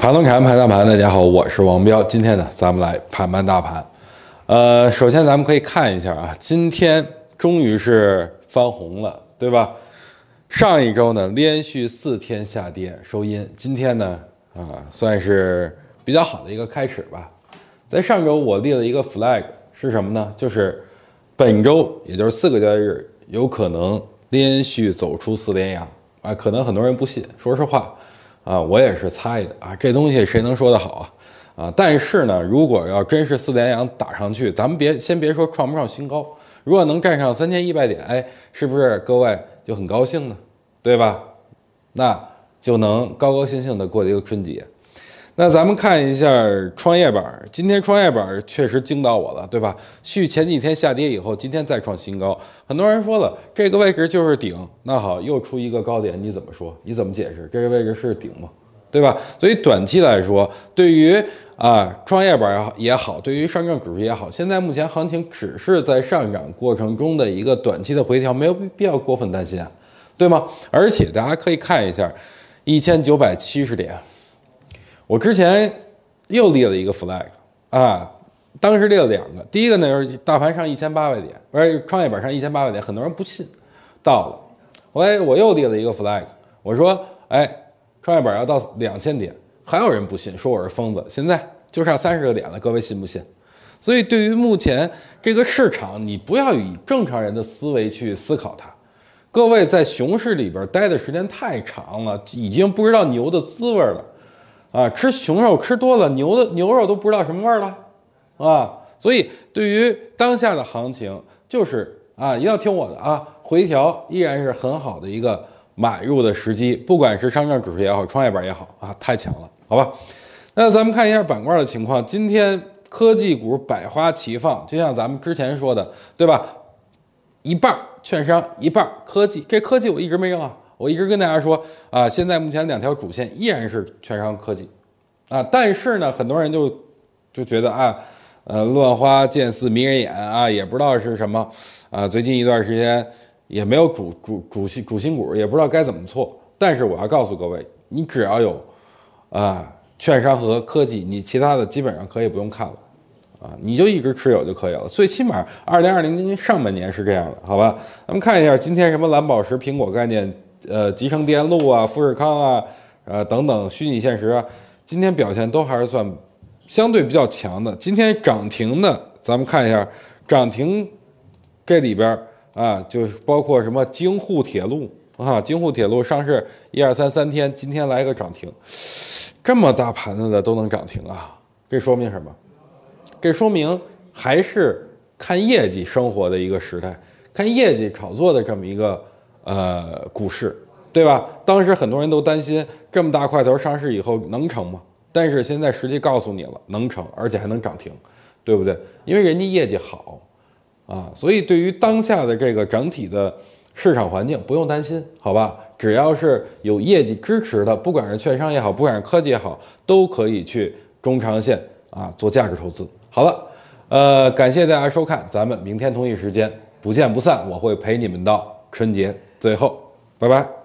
盘龙盘盘大盘，大家好，我是王彪。今天呢，咱们来盘盘大盘。呃，首先咱们可以看一下啊，今天终于是翻红了，对吧？上一周呢，连续四天下跌收阴，今天呢，啊，算是比较好的一个开始吧。在上周我立了一个 flag 是什么呢？就是本周，也就是四个交易日，有可能连续走出四连阳啊。可能很多人不信，说实话。啊，我也是猜的啊，这东西谁能说得好啊？啊，但是呢，如果要真是四连阳打上去，咱们别先别说创不上新高，如果能站上三千一百点，哎，是不是各位就很高兴呢？对吧？那就能高高兴兴的过一个春节。那咱们看一下创业板，今天创业板确实惊到我了，对吧？续前几天下跌以后，今天再创新高。很多人说了，这个位置就是顶。那好，又出一个高点，你怎么说？你怎么解释？这个位置是顶吗？对吧？所以短期来说，对于啊创业板也好，对于上证指数也好，现在目前行情只是在上涨过程中的一个短期的回调，没有必要过分担心啊，对吗？而且大家可以看一下，一千九百七十点。我之前又立了一个 flag 啊，当时立了两个，第一个呢就是大盘上一千八百点，不是创业板上一千八百点，很多人不信，到了，后来我又立了一个 flag，我说，哎，创业板要到两千点，还有人不信，说我是疯子，现在就差三十个点了，各位信不信？所以对于目前这个市场，你不要以正常人的思维去思考它，各位在熊市里边待的时间太长了，已经不知道牛的滋味了。啊，吃熊肉吃多了，牛的牛肉都不知道什么味儿了，啊，所以对于当下的行情，就是啊，一定要听我的啊，回调依然是很好的一个买入的时机，不管是上证指数也好，创业板也好啊，太强了，好吧？那咱们看一下板块的情况，今天科技股百花齐放，就像咱们之前说的，对吧？一半券商，一半科技，这科技我一直没扔啊。我一直跟大家说啊，现在目前两条主线依然是券商科技，啊，但是呢，很多人就就觉得啊，呃，乱花渐似迷人眼啊，也不知道是什么啊，最近一段时间也没有主主主新主心骨，也不知道该怎么错。但是我要告诉各位，你只要有啊券商和科技，你其他的基本上可以不用看了，啊，你就一直持有就可以了。最起码二零二零年上半年是这样的，好吧？咱们看一下今天什么蓝宝石、苹果概念。呃，集成电路啊，富士康啊，呃等等，虚拟现实啊，今天表现都还是算相对比较强的。今天涨停的，咱们看一下涨停这里边啊，就包括什么京沪铁路啊，京沪铁路上市一二三三天，今天来个涨停，这么大盘子的都能涨停啊，这说明什么？这说明还是看业绩生活的一个时代，看业绩炒作的这么一个。呃，股市，对吧？当时很多人都担心这么大块头上市以后能成吗？但是现在实际告诉你了，能成，而且还能涨停，对不对？因为人家业绩好啊，所以对于当下的这个整体的市场环境不用担心，好吧？只要是有业绩支持的，不管是券商也好，不管是科技也好，都可以去中长线啊做价值投资。好了，呃，感谢大家收看，咱们明天同一时间不见不散，我会陪你们到春节。最后，拜拜。